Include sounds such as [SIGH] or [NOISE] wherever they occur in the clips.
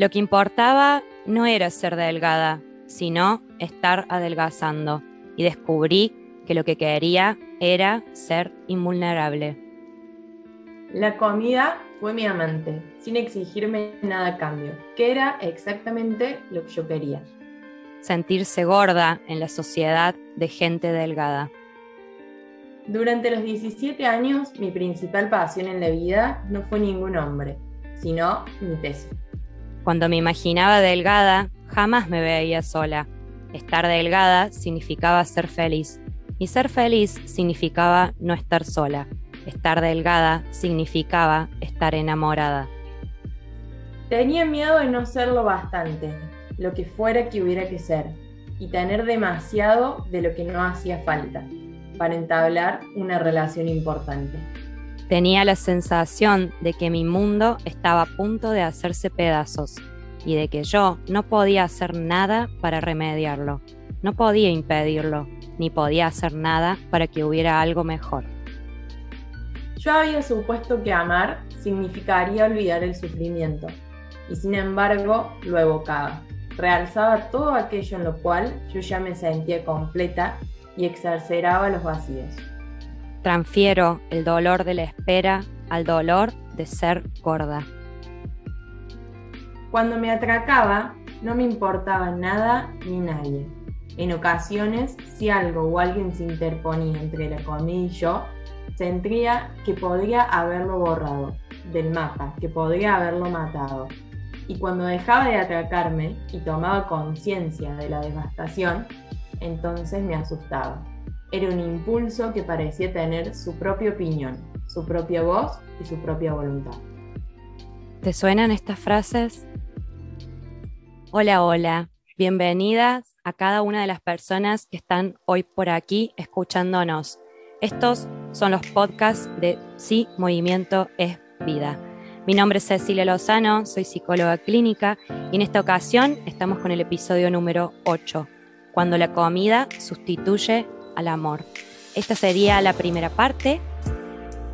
Lo que importaba no era ser delgada, sino estar adelgazando. Y descubrí que lo que quería era ser invulnerable. La comida fue mi amante, sin exigirme nada a cambio, que era exactamente lo que yo quería. Sentirse gorda en la sociedad de gente delgada. Durante los 17 años, mi principal pasión en la vida no fue ningún hombre, sino mi peso. Cuando me imaginaba delgada, jamás me veía sola. Estar delgada significaba ser feliz. Y ser feliz significaba no estar sola. Estar delgada significaba estar enamorada. Tenía miedo de no serlo bastante, lo que fuera que hubiera que ser, y tener demasiado de lo que no hacía falta para entablar una relación importante. Tenía la sensación de que mi mundo estaba a punto de hacerse pedazos y de que yo no podía hacer nada para remediarlo, no podía impedirlo, ni podía hacer nada para que hubiera algo mejor. Yo había supuesto que amar significaría olvidar el sufrimiento, y sin embargo lo evocaba. Realzaba todo aquello en lo cual yo ya me sentía completa y exarceraba los vacíos. Transfiero el dolor de la espera al dolor de ser gorda. Cuando me atracaba, no me importaba nada ni nadie. En ocasiones, si algo o alguien se interponía entre la comida y yo, sentía que podría haberlo borrado del mapa, que podría haberlo matado. Y cuando dejaba de atracarme y tomaba conciencia de la devastación, entonces me asustaba. Era un impulso que parecía tener su propia opinión, su propia voz y su propia voluntad. ¿Te suenan estas frases? Hola, hola. Bienvenidas a cada una de las personas que están hoy por aquí escuchándonos. Estos son los podcasts de Sí, Movimiento es Vida. Mi nombre es Cecilia Lozano, soy psicóloga clínica y en esta ocasión estamos con el episodio número 8 cuando la comida sustituye al amor. Esta sería la primera parte,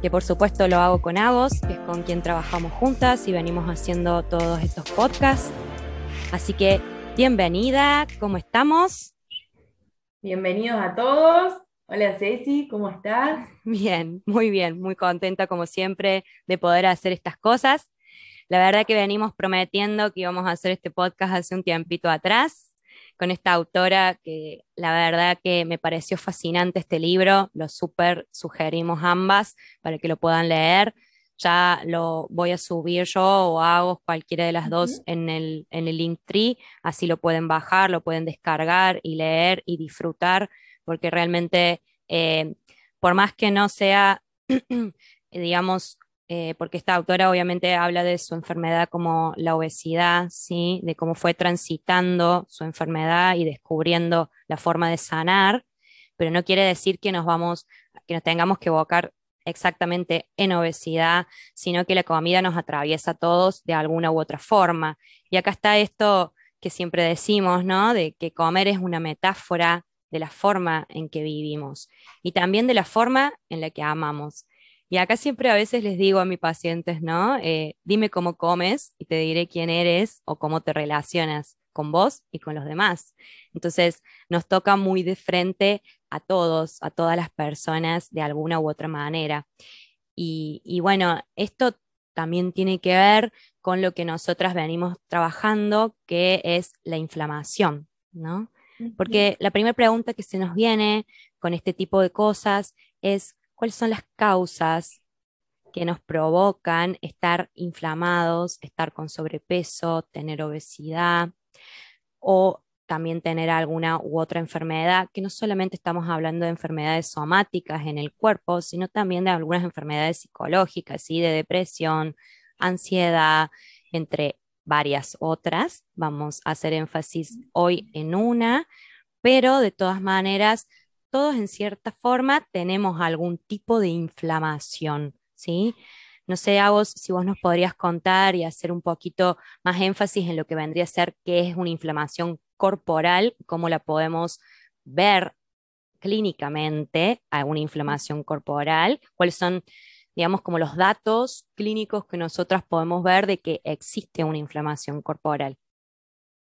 que por supuesto lo hago con Agos, que es con quien trabajamos juntas y venimos haciendo todos estos podcasts. Así que bienvenida, ¿cómo estamos? Bienvenidos a todos. Hola Ceci, ¿cómo estás? [LAUGHS] Bien, muy bien, muy contenta como siempre de poder hacer estas cosas. La verdad que venimos prometiendo que íbamos a hacer este podcast hace un tiempito atrás con esta autora que la verdad que me pareció fascinante este libro, lo súper sugerimos ambas para que lo puedan leer. Ya lo voy a subir yo o hago cualquiera de las dos en el, en el link tree, así lo pueden bajar, lo pueden descargar y leer y disfrutar, porque realmente, eh, por más que no sea, [CLEARS THROAT] digamos, eh, porque esta autora obviamente habla de su enfermedad como la obesidad, ¿sí? de cómo fue transitando su enfermedad y descubriendo la forma de sanar, pero no quiere decir que nos vamos, que nos tengamos que evocar exactamente en obesidad, sino que la comida nos atraviesa a todos de alguna u otra forma. Y acá está esto que siempre decimos, ¿no? De que comer es una metáfora de la forma en que vivimos y también de la forma en la que amamos. Y acá siempre a veces les digo a mis pacientes, ¿no? Eh, dime cómo comes y te diré quién eres o cómo te relacionas con vos y con los demás. Entonces, nos toca muy de frente a todos, a todas las personas de alguna u otra manera. Y, y bueno, esto también tiene que ver con lo que nosotras venimos trabajando, que es la inflamación, ¿no? Porque la primera pregunta que se nos viene con este tipo de cosas es, cuáles son las causas que nos provocan estar inflamados, estar con sobrepeso, tener obesidad o también tener alguna u otra enfermedad, que no solamente estamos hablando de enfermedades somáticas en el cuerpo, sino también de algunas enfermedades psicológicas, y de depresión, ansiedad, entre varias otras. Vamos a hacer énfasis hoy en una, pero de todas maneras todos en cierta forma tenemos algún tipo de inflamación, ¿sí? No sé, Agos, si vos nos podrías contar y hacer un poquito más énfasis en lo que vendría a ser qué es una inflamación corporal, cómo la podemos ver clínicamente a una inflamación corporal, cuáles son digamos, como los datos clínicos que nosotras podemos ver de que existe una inflamación corporal.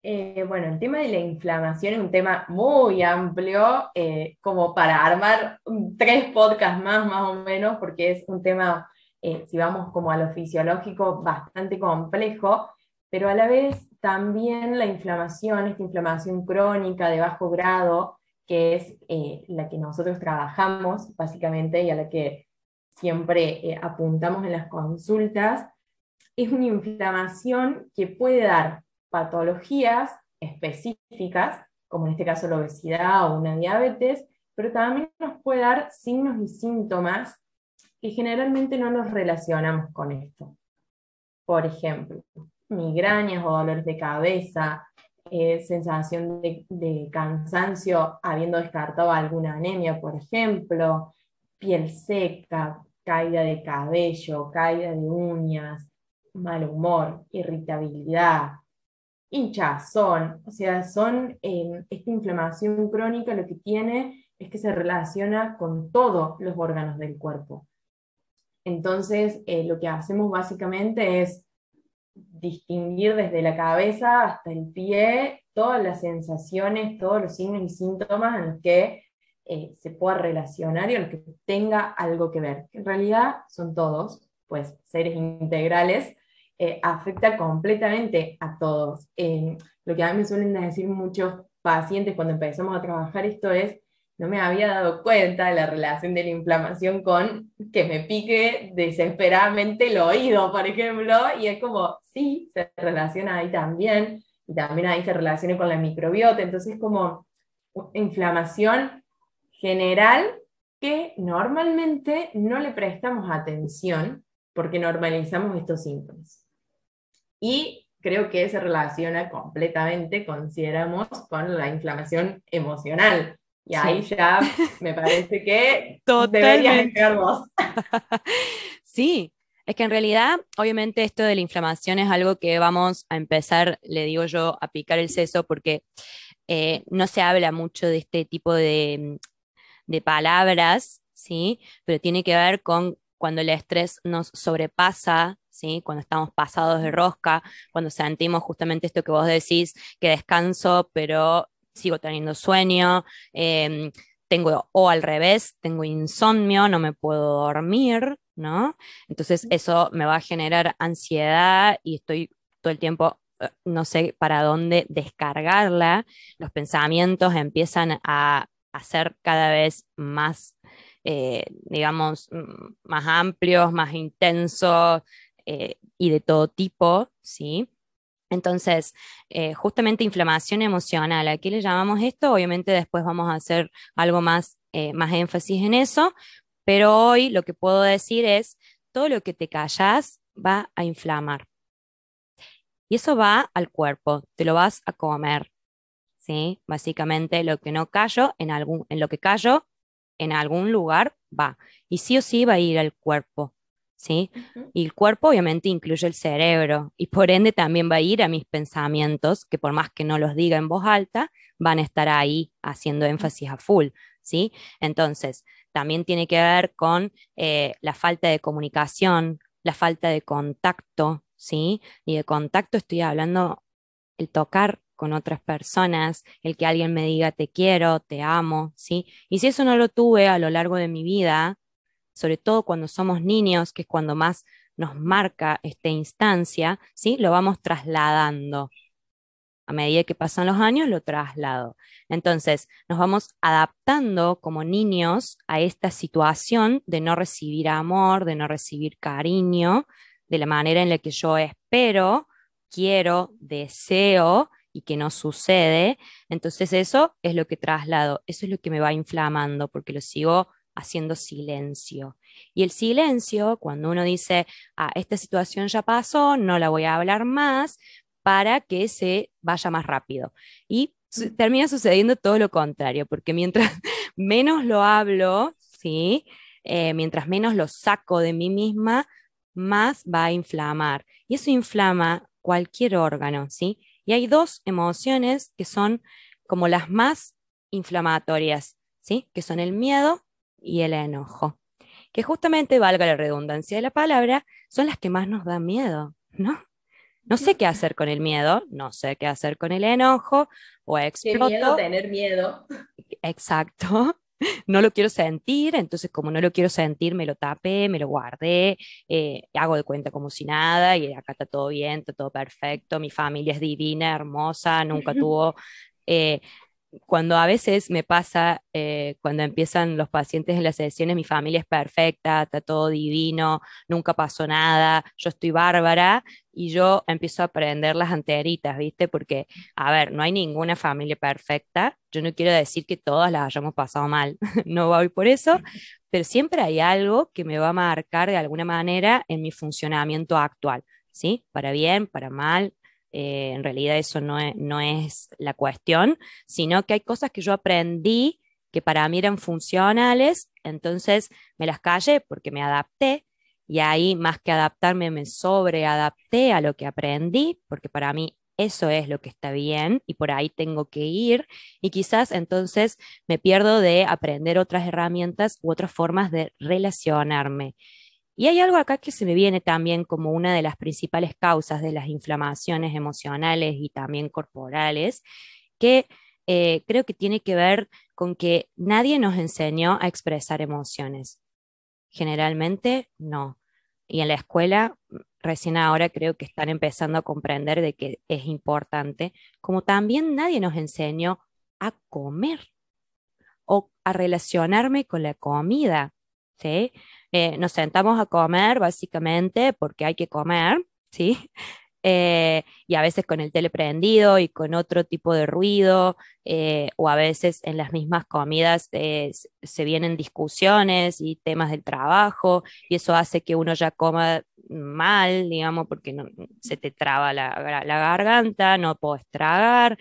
Eh, bueno, el tema de la inflamación es un tema muy amplio, eh, como para armar tres podcasts más, más o menos, porque es un tema, eh, si vamos como a lo fisiológico, bastante complejo, pero a la vez también la inflamación, esta inflamación crónica de bajo grado, que es la que nosotros trabajamos básicamente y a la que siempre apuntamos en las consultas, es una inflamación que puede dar patologías específicas, como en este caso la obesidad o una diabetes, pero también nos puede dar signos y síntomas que generalmente no nos relacionamos con esto. Por ejemplo, migrañas o dolores de cabeza, eh, sensación de, de, cansancio habiendo descartado alguna anemia, por ejemplo, piel seca, caída de cabello, caída de uñas, mal humor, irritabilidad, hinchazón, o sea, son, em, esta inflamación crónica lo que tiene es que se relaciona con todos los órganos del cuerpo. Entonces, eh, lo que hacemos básicamente es distinguir desde la cabeza hasta el pie todas las sensaciones, todos los signos y síntomas en los que eh, se pueda relacionar y en los que tenga algo que ver. En realidad son todos, pues, seres integrales eh, afecta completamente a todos. Eh, lo que a mí me suelen decir muchos pacientes cuando empezamos a trabajar esto es, no me había dado cuenta de la relación de la inflamación con que me pique desesperadamente el oído, por ejemplo, y es como, sí, se relaciona ahí también, y también ahí se relaciona con la microbiota, entonces como inflamación general que normalmente no le prestamos atención porque normalizamos estos síntomas. Y creo que se relaciona completamente, consideramos, con la inflamación emocional. Y ahí ya me parece que [LAUGHS] deberías dejar vos. [LAUGHS] sí, es que en realidad, obviamente, esto de la inflamación es algo que vamos a empezar, le digo yo, a picar el seso, porque eh, no se habla mucho de este tipo de, de palabras, ¿sí? Pero tiene que ver con cuando el estrés nos sobrepasa cuando estamos pasados de rosca, cuando sentimos justamente esto que vos decís, que descanso, pero sigo teniendo sueño, em, tengo, o al revés, tengo insomnio, no me puedo dormir, ¿no? Entonces eso me va a generar ansiedad y estoy todo el tiempo eh, no sé para dónde descargarla, los pensamientos empiezan a, a ser cada vez más, eh, digamos, más amplios, más intensos, eh, y de todo tipo, ¿sí? Entonces, eh, justamente inflamación emocional, ¿a qué le llamamos esto? Obviamente después vamos a hacer algo más, eh, más énfasis en eso, pero hoy lo que puedo decir es, todo lo que te callas va a inflamar. Y eso va al cuerpo, te lo vas a comer, ¿sí? Básicamente lo que no callo, en, algún, en lo que callo, en algún lugar va. Y sí o sí va a ir al cuerpo. ¿Sí? Y el cuerpo obviamente incluye el cerebro y por ende también va a ir a mis pensamientos, que por más que no los diga en voz alta, van a estar ahí haciendo énfasis a full, ¿sí? Entonces, también tiene que ver con eh, la falta de comunicación, la falta de contacto, ¿sí? Y de contacto estoy hablando el tocar con otras personas, el que alguien me diga te quiero, te amo, ¿sí? Y si eso no lo tuve a lo largo de mi vida, sobre todo cuando somos niños, que es cuando más nos marca esta instancia, ¿sí? Lo vamos trasladando. A medida que pasan los años, lo traslado. Entonces, nos vamos adaptando como niños a esta situación de no recibir amor, de no recibir cariño, de la manera en la que yo espero, quiero, deseo y que no sucede. Entonces, eso es lo que traslado, eso es lo que me va inflamando, porque lo sigo haciendo silencio. Y el silencio, cuando uno dice, ah, esta situación ya pasó, no la voy a hablar más, para que se vaya más rápido. Y termina sucediendo todo lo contrario, porque mientras [LAUGHS] menos lo hablo, ¿sí? Eh, mientras menos lo saco de mí misma, más va a inflamar. Y eso inflama cualquier órgano, ¿sí? Y hay dos emociones que son como las más inflamatorias, ¿sí? Que son el miedo y el enojo. que justamente, valga la redundancia de la palabra, son las que más nos dan miedo, ¿no? No sé qué hacer con el miedo, no sé qué hacer con el enojo, o exploto. Qué miedo tener miedo. Exacto. [LAUGHS] No lo quiero sentir, entonces como no lo quiero sentir, me lo tapé, me lo guardé, eh, hago de cuenta como si nada, y acá está todo bien, está todo perfecto, mi familia es divina, hermosa, nunca [LAUGHS] tuvo eh, cuando a veces me pasa, eh, cuando empiezan los pacientes en las sesiones, mi familia es perfecta, está todo divino, nunca pasó nada, yo estoy bárbara y yo empiezo a aprender las anteritas, ¿viste? Porque, a ver, no hay ninguna familia perfecta, yo no quiero decir que todas las hayamos pasado mal, [LAUGHS] no voy por eso, pero siempre hay algo que me va a marcar de alguna manera en mi funcionamiento actual, ¿sí? Para bien, para mal, eh, en realidad eso no es, no es la cuestión, sino que hay cosas que yo aprendí que para mí eran funcionales, entonces me las callé porque me adapté y ahí más que adaptarme me sobreadapté a lo que aprendí, porque para mí eso es lo que está bien y por ahí tengo que ir y quizás entonces me pierdo de aprender otras herramientas u otras formas de relacionarme. Y hay algo acá que se me viene también como una de las principales causas de las inflamaciones emocionales y también corporales, que eh, creo que tiene que ver con que nadie nos enseñó a expresar emociones. Generalmente no. Y en la escuela, recién ahora creo que están empezando a comprender de que es importante, como también nadie nos enseñó a comer o a relacionarme con la comida. ¿sí? Eh, nos sentamos a comer básicamente porque hay que comer, ¿sí? [LAUGHS] Eh, y a veces con el tele prendido y con otro tipo de ruido, eh, o a veces en las mismas comidas se vienen discusiones y temas del trabajo, y eso hace que uno ya coma mal, digamos, porque se te traba la, la garganta, no puedes tragar.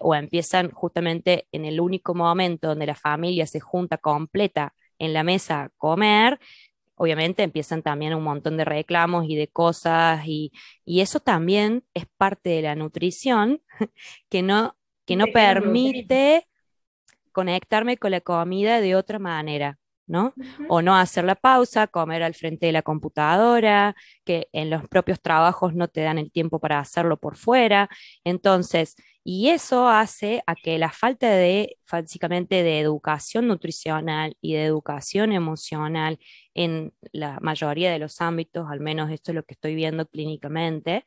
o empiezan justamente en el único momento donde la familia se junta completa en la mesa comer, obviamente empiezan también un montón de reclamos y de cosas y, eso también es parte de la nutrición [LAUGHS] que no, que no permite conectarme con la comida de otra manera. ¿No? O no hacer la pausa, comer al frente de la computadora, que en los propios trabajos no te dan el tiempo para hacerlo por fuera. Entonces, y eso hace a que la falta de, básicamente, de educación nutricional y de educación emocional en la mayoría de los ámbitos, al menos esto es lo que estoy viendo clínicamente,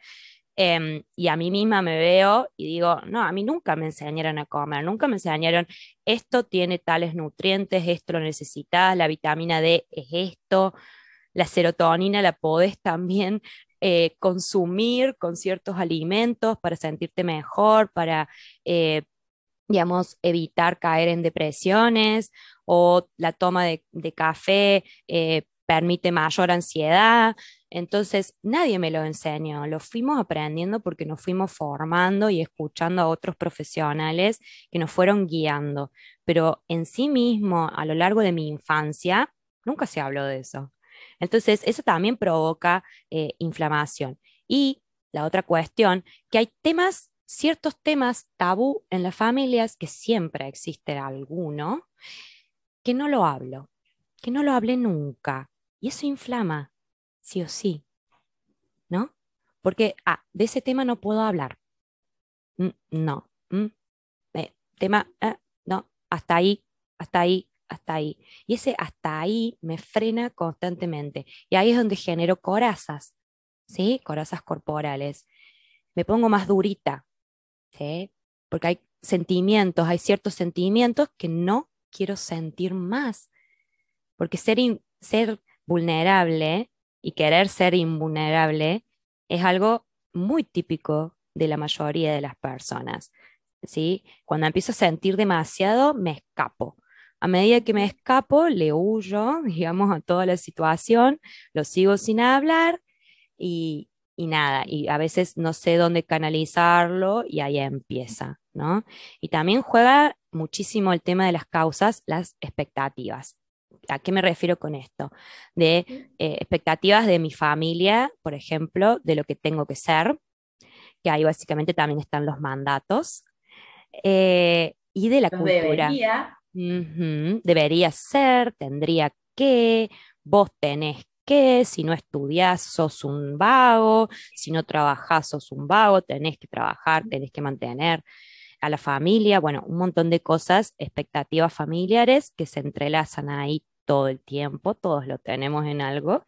em, y a mí misma me veo y digo, no, a mí nunca me enseñaron a comer, nunca me enseñaron, esto tiene tales nutrientes, esto lo necesitas, la vitamina D es esto, la serotonina la podés también eh, consumir con ciertos alimentos para sentirte mejor, para, eh, digamos, evitar caer en depresiones o la toma de, café eh, permite mayor ansiedad. Entonces, nadie me lo enseñó, lo fuimos aprendiendo porque nos fuimos formando y escuchando a otros profesionales que nos fueron guiando. Pero en sí mismo, a lo largo de mi infancia, nunca se habló de eso. Entonces, eso también provoca eh, inflamación. Y la otra cuestión, que hay temas, ciertos temas tabú en las familias, que siempre existe alguno, que no lo hablo, que no lo hablé nunca. Y eso inflama, sí o sí, ¿no? Porque, ah, de ese tema no puedo hablar. Mm, no. Mm, eh, tema, eh, no, hasta ahí, hasta ahí, hasta ahí. Y ese hasta ahí me frena constantemente. Y ahí es donde genero corazas, ¿sí? Corazas corporales. Me pongo más durita, ¿sí? Porque hay sentimientos, hay ciertos sentimientos que no quiero sentir más. Porque ser, ser vulnerable y querer ser invulnerable es algo muy típico de la mayoría de las personas. ¿sí? Cuando empiezo a sentir demasiado, me escapo. A medida que me escapo, le huyo, [LAUGHS] digamos, a toda la situación, lo sigo sin hablar y, nada, y a veces no sé dónde canalizarlo y ahí empieza, ¿no? Y también juega muchísimo el tema de las causas, las expectativas. ¿A qué me refiero con esto? De eh, expectativas de mi familia, por ejemplo, de lo que tengo que ser, que ahí básicamente también están los mandatos, eh, y de la cultura. Debería ser, tendría qué, vos tenés que, si no estudiás sos un vago, si no trabajás sos un vago, tenés que trabajar, tenés que mantener a la familia, bueno, un montón de cosas, expectativas familiares que se entrelazan ahí todo el tiempo, todos lo tenemos en algo,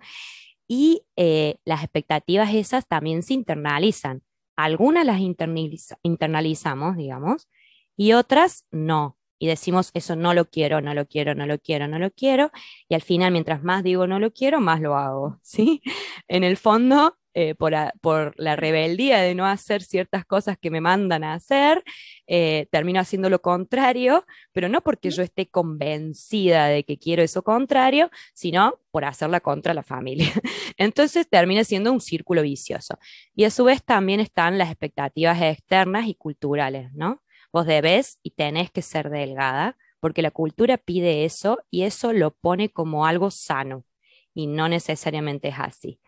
y eh, las expectativas esas también se internalizan. Algunas las internalizamos, digamos, y otras no. Y decimos, eso no lo quiero, no lo quiero, no lo quiero, no lo quiero. Y al final, mientras más digo no lo quiero, más lo hago, [LAUGHS] ¿sí? En el fondo, eh, por, la rebeldía de no hacer ciertas cosas que me mandan a hacer, eh, termino haciendo lo contrario, pero no porque yo esté convencida de que quiero eso contrario, sino por hacerla contra la familia. [LAUGHS] Entonces termina siendo un círculo vicioso. Y a su vez también están las expectativas externas y culturales, ¿no? Vos debes y tenés que ser delgada, porque la cultura pide eso y eso lo pone como algo sano y no necesariamente es así.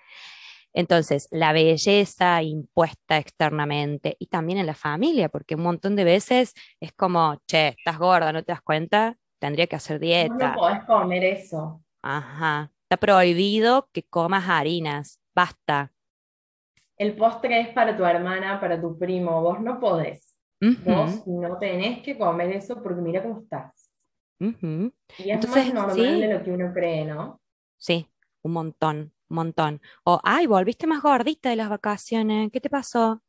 Entonces, la belleza impuesta externamente y también en la familia, porque un montón de veces es como, che, estás gorda, ¿no te das cuenta? Tendría que hacer dieta. No podés comer eso. Ajá. Está prohibido que comas harinas. Basta. El postre es para tu hermana, para tu primo. Vos no podés. Vos no tenés que comer eso porque mira cómo estás. Y es más normal de lo que uno cree, ¿no? Sí, un montón montón. O, ay, volviste más gordita de las vacaciones, ¿qué te pasó?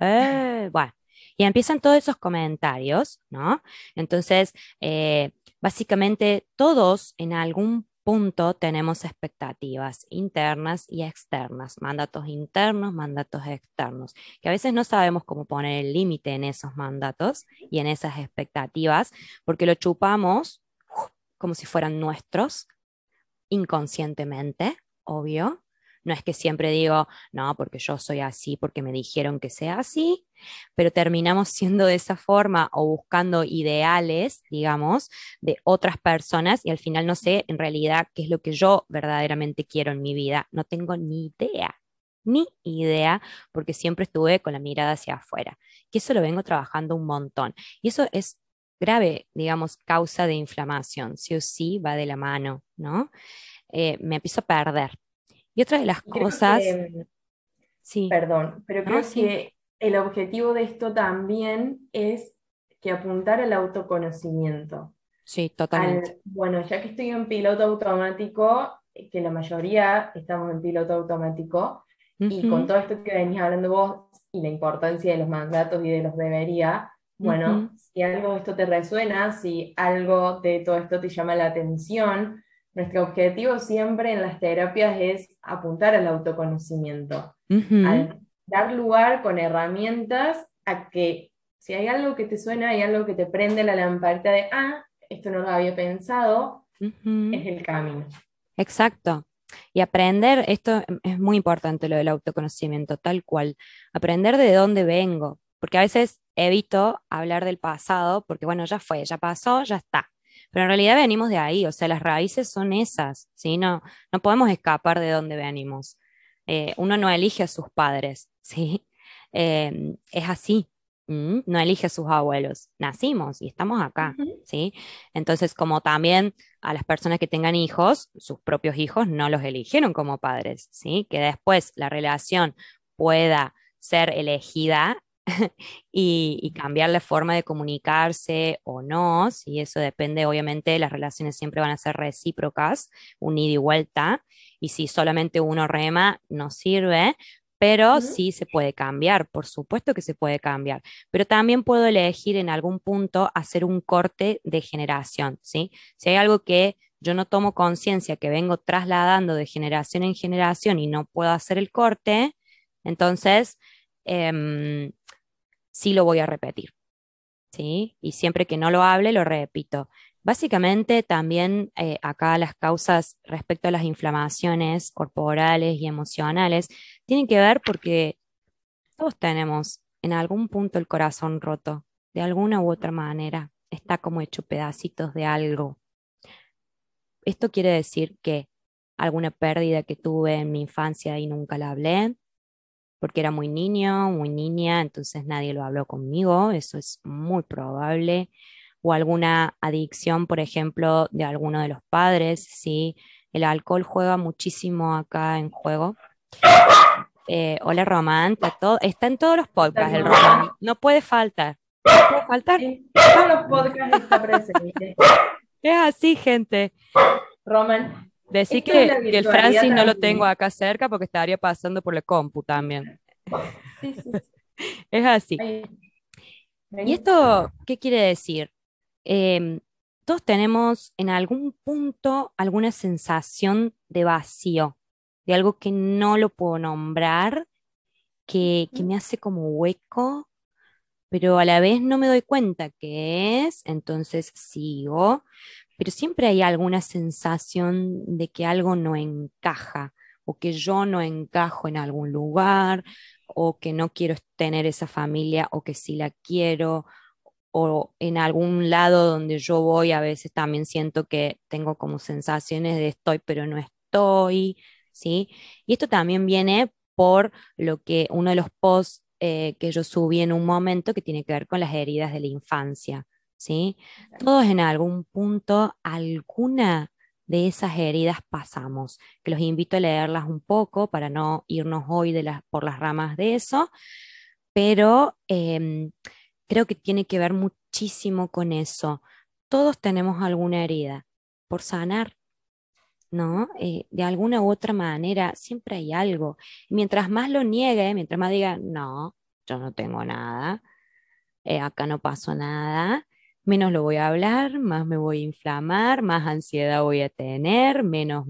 Eh, bueno, y empiezan todos esos comentarios, ¿no? Entonces, eh, básicamente todos en algún punto tenemos expectativas internas y externas, mandatos internos, mandatos externos, que a veces no sabemos cómo poner el límite en esos mandatos y en esas expectativas, porque lo chupamos como si fueran nuestros inconscientemente obvio. No es que siempre digo, no, porque yo soy así, porque me dijeron que sea así, pero terminamos [LAUGHS] siendo de esa forma o buscando ideales, digamos, de otras personas y al final no sé en realidad qué es lo que yo verdaderamente quiero en mi vida. No tengo ni idea, ni idea, porque siempre estuve con la mirada hacia afuera. Que eso lo vengo trabajando un montón. Y eso es grave, digamos, causa de inflamación. Sí o sí va de la mano, ¿no? Eh, me empiezo a perder y otra de las cosas... sí. Perdón, pero creo que el objetivo de esto también es que apuntar al autoconocimiento. Sí, totalmente. bueno, ya que estoy en piloto automático, que la mayoría estamos en piloto automático, y con todo esto que venís hablando vos y la importancia de los mandatos y de los debería, bueno, si algo de esto te resuena, si algo de todo esto te llama la atención, nuestro objetivo siempre en las terapias es apuntar al autoconocimiento, dar lugar con herramientas a que si hay algo que te suena, hay algo que te prende la lamparita de, ah, esto no lo había pensado, es el camino. Exacto. Y aprender, esto es muy importante lo del autoconocimiento, tal cual. Aprender de dónde vengo, porque a veces evito hablar del pasado, porque bueno, ya fue, ya pasó, ya está. Pero en realidad venimos de ahí, o sea, las raíces son esas, ¿sí? No, no podemos escapar de dónde venimos. Eh, uno no elige a sus padres, [LAUGHS] ¿sí? Em, es así, no elige a sus abuelos, nacimos y estamos acá, ¿sí? Entonces, como también a las personas que tengan hijos, sus propios hijos no los eligieron como padres, ¿sí? Que después la relación pueda ser elegida [LAUGHS] y, cambiar la forma de comunicarse o no, si eso depende, obviamente las relaciones siempre van a ser recíprocas, un ida y vuelta, y si solamente uno rema, no sirve, pero sí se puede cambiar, por supuesto que se puede cambiar, pero también puedo elegir en algún punto hacer un corte de generación, ¿sí? Si hay algo que yo no tomo conciencia, que vengo trasladando de generación en generación y no puedo hacer el corte, entonces em, sí lo voy a repetir. ¿sí? Y siempre que no lo hable, lo repito. Básicamente también eh, acá las causas respecto a las inflamaciones corporales y emocionales tienen que ver porque todos tenemos en algún punto el corazón roto, de alguna u otra manera, está como hecho pedacitos de algo. Esto quiere decir que alguna pérdida que tuve en mi infancia y nunca la hablé, porque era muy niño, muy niña, entonces nadie lo habló conmigo, eso es muy probable. o alguna adicción, por ejemplo, de alguno de los padres, ¿sí? El alcohol juega muchísimo acá en juego. Eh, hola Román, está, todo, está en todos los podcasts el Román, no puede faltar. No puede faltar. En todos los podcasts está presente. Es así, gente. Roman, Decí Esto que, de la que el Francis no lo tengo acá cerca porque estaría pasando por la compu también. sí, sí, [LAUGHS] Es así. ¿Y esto qué quiere decir? Em, todos tenemos en algún punto alguna sensación de vacío, de algo que no lo puedo nombrar, que, que me hace como hueco, pero a la vez no me doy cuenta qué es, entonces sigo, pero siempre hay alguna sensación de que algo no encaja o que yo no encajo en algún lugar o que no quiero tener esa familia o que sí la quiero o en algún lado donde yo voy a veces también siento que tengo como sensaciones de estoy pero no estoy, ¿sí? Y esto también viene por lo que uno de los posts eh, que yo subí en un momento que tiene que ver con las heridas de la infancia, ¿sí? Todos en algún punto, alguna de esas heridas pasamos, que los invito a leerlas un poco para no irnos hoy de las, por las ramas de eso, pero em, creo que tiene que ver muchísimo con eso. Todos tenemos alguna herida por sanar, ¿no? Eh, de alguna u otra manera, siempre hay algo. Mientras más lo niegue, mientras más diga, no, yo no tengo nada, eh, acá no pasó nada, menos lo voy a hablar, más me voy a inflamar, más ansiedad voy a tener, menos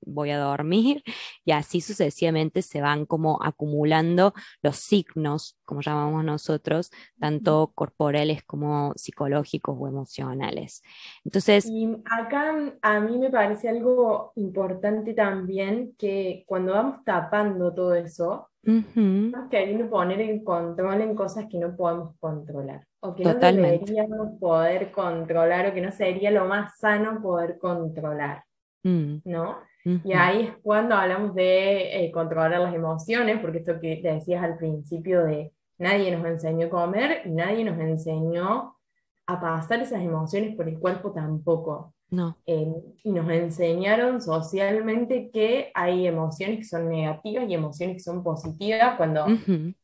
voy a dormir y así sucesivamente se van como acumulando los signos, como llamamos nosotros, tanto corporales como psicológicos o emocionales. Entonces, Y acá a mí me parece algo importante también que cuando vamos tapando todo eso, ujú, estamos queriendo poner el control en cosas que no podemos controlar o que no deberíamos poder controlar o que no sería lo más sano poder controlar, mm, ¿no? Y ahí es cuando hablamos de eh, controlar las emociones, porque esto que te decías al principio de nadie nos enseñó a comer nadie nos enseñó a pasar esas emociones por el cuerpo tampoco. no, Eh, y nos enseñaron socialmente que hay emociones que son negativas y emociones que son positivas, cuando ujú,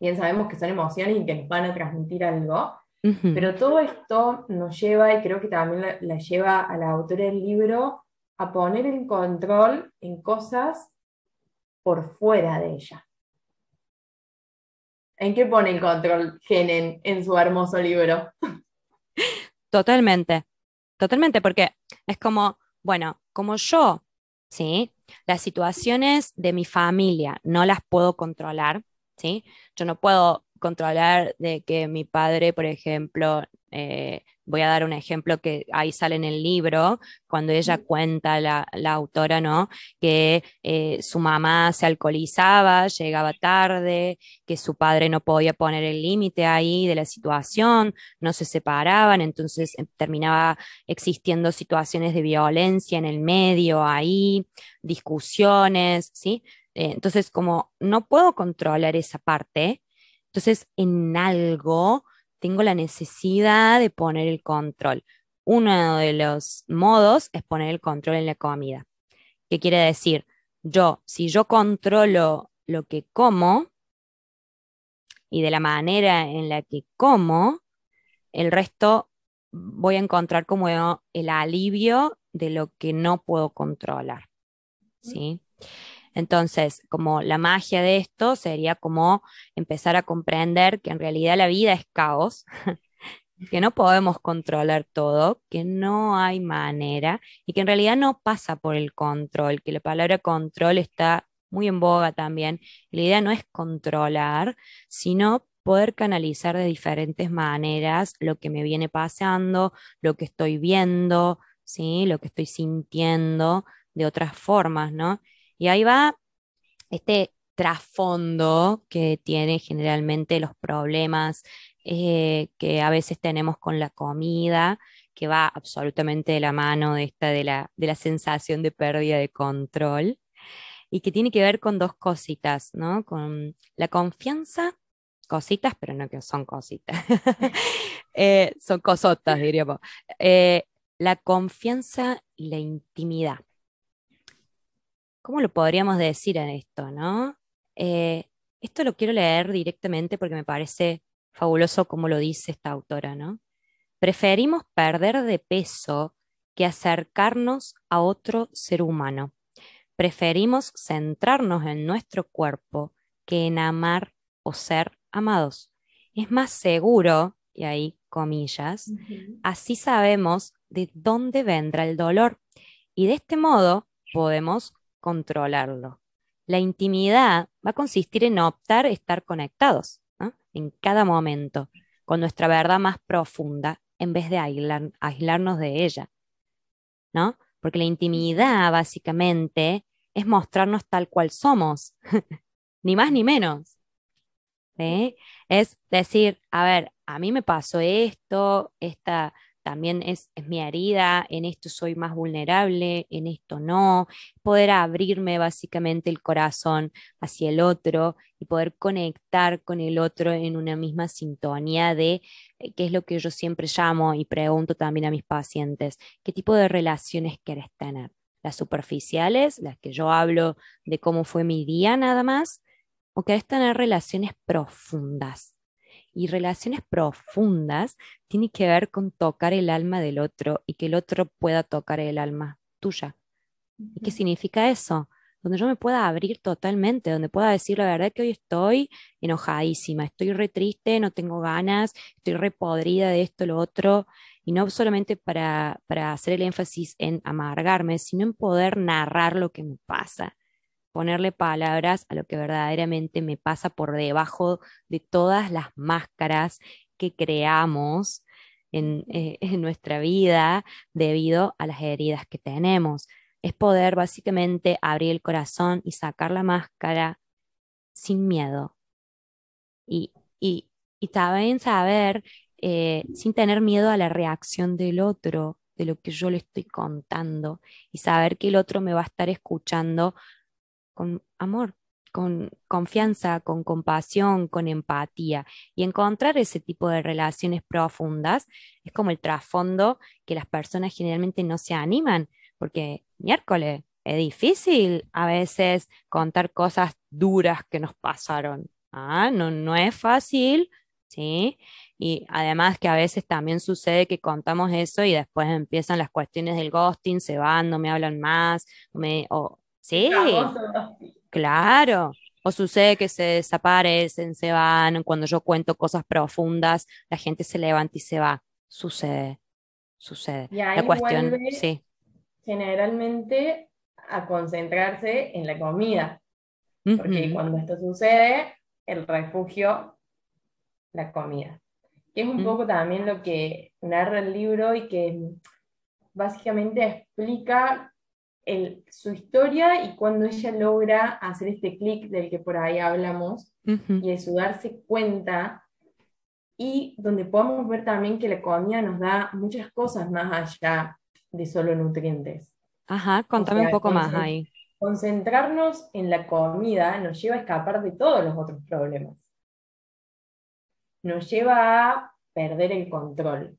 bien sabemos que son emociones y que nos van a transmitir algo. ujú, Pero todo esto nos lleva, y creo que también la, la lleva a la autora del libro, a poner el control en cosas por fuera de ella. ¿En qué pone el control Genen en su hermoso libro? Totalmente, totalmente, porque es como, bueno, como yo, ¿sí? Las situaciones de mi familia no las puedo controlar, ¿sí? Yo no puedo controlar de que mi padre, por ejemplo, eh, voy a dar un ejemplo que ahí sale en el libro, cuando ella cuenta, la, la autora, ¿no? Que eh, su mamá se alcoholizaba, llegaba tarde, que su padre no podía poner el límite ahí de la situación, no se separaban, entonces eh, terminaba existiendo situaciones de violencia en el medio ahí, discusiones, ¿sí? Eh, entonces, como no puedo controlar esa parte, entonces en algo tengo la necesidad de poner el control. Uno de los modos es poner el control en la comida. ¿Qué quiere decir? Yo, si yo controlo lo que como y de la manera en la que como, el resto voy a encontrar como el alivio de lo que no puedo controlar. ¿Sí? Entonces, como la magia de esto sería como empezar a comprender que en realidad la vida es caos, [LAUGHS] que no podemos controlar todo, que no hay manera y que en realidad no pasa por el control, que la palabra control está muy en boga también. La idea no es controlar, sino poder canalizar de diferentes maneras lo que me viene pasando, lo que estoy viendo, ¿sí? lo que estoy sintiendo de otras formas, ¿no? Y ahí va este trasfondo que tiene generalmente los problemas eh, que a veces tenemos con la comida, que va absolutamente de la mano de esta de la, de la sensación de pérdida de control y que tiene que ver con dos cositas, ¿no? Con la confianza cositas, pero no que son cositas, [LAUGHS] eh, son cosotas, diríamos. Eh, la confianza y la intimidad. ¿Cómo lo podríamos decir en esto, no? Eh, esto lo quiero leer directamente porque me parece fabuloso como lo dice esta autora, ¿no? Preferimos perder de peso que acercarnos a otro ser humano. Preferimos centrarnos en nuestro cuerpo que en amar o ser amados. Es más seguro, y ahí comillas, así sabemos de dónde vendrá el dolor y de este modo podemos controlarlo. La intimidad va a consistir en optar estar conectados en cada momento con nuestra verdad más profunda en vez de aislarnos de ella. ¿No? Porque la intimidad básicamente es mostrarnos tal cual somos, [LAUGHS] ni más ni menos. Es decir, a ver, a mí me pasó esto, esta también es, mi herida, en esto soy más vulnerable, en esto no, poder abrirme básicamente el corazón hacia el otro y poder conectar con el otro en una misma sintonía de eh, qué es lo que yo siempre llamo y pregunto también a mis pacientes, ¿qué tipo de relaciones quieres tener? Las superficiales, las que yo hablo de cómo fue mi día nada más, o querés tener relaciones profundas y relaciones profundas tiene que ver con tocar el alma del otro y que el otro pueda tocar el alma tuya. ¿Y qué significa eso? Donde yo me pueda abrir totalmente, donde pueda decir la verdad que hoy estoy enojadísima, estoy re triste, no tengo ganas, estoy re podrida de esto, lo otro, y no solamente para, para hacer el énfasis en amargarme, sino en poder narrar lo que me pasa ponerle palabras a lo que verdaderamente me pasa por debajo de todas las máscaras que creamos en, eh, [LAUGHS] en, nuestra vida debido a las heridas que tenemos. Es poder básicamente abrir el corazón y sacar la máscara sin miedo. Y, y, y también saber, eh, sin tener miedo a la reacción del otro, de lo que yo le estoy contando, y saber que el otro me va a estar escuchando con amor, con confianza, con compasión, con empatía. Y encontrar ese tipo de relaciones profundas es como el trasfondo que las personas generalmente no se animan, porque miércoles es difícil a veces contar cosas duras que nos pasaron. Ah, no, no es fácil, ¿sí? Y además que a veces también sucede que contamos eso y después empiezan las cuestiones del ghosting, se van, no me hablan más, me, o, Sí, claro. O sucede que se desaparecen, se van, cuando yo cuento cosas profundas, la gente se levanta y se va. Sucede, sucede. la cuestión, sí. Generalmente a concentrarse en la comida. Porque cuando esto sucede, el refugio, la comida. Que es un poco también lo que narra el libro y que básicamente explica su historia y cuando ella logra hacer este clic del que por ahí hablamos y eso darse cuenta y donde podemos ver también que la comida nos da muchas cosas más allá de solo nutrientes. Ajá, contame un poco más ahí. Concentrarnos en la comida nos lleva a escapar de todos los otros problemas. Nos lleva a perder el control.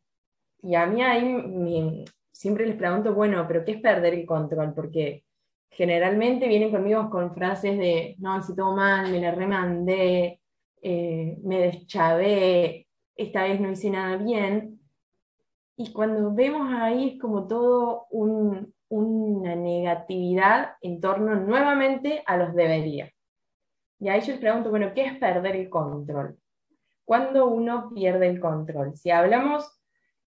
Y a mí ahí me, siempre les pregunto, bueno, pero ¿qué es perder el control? Porque generalmente vienen conmigo con frases de, no, si todo mal, me la remandé, eh, me deschavé, esta vez no hice nada bien. Y cuando vemos ahí es como todo una negatividad en torno nuevamente a los debería. Y ahí yo les pregunto, bueno, ¿qué es perder el control? ¿Cuándo uno pierde el control? Si hablamos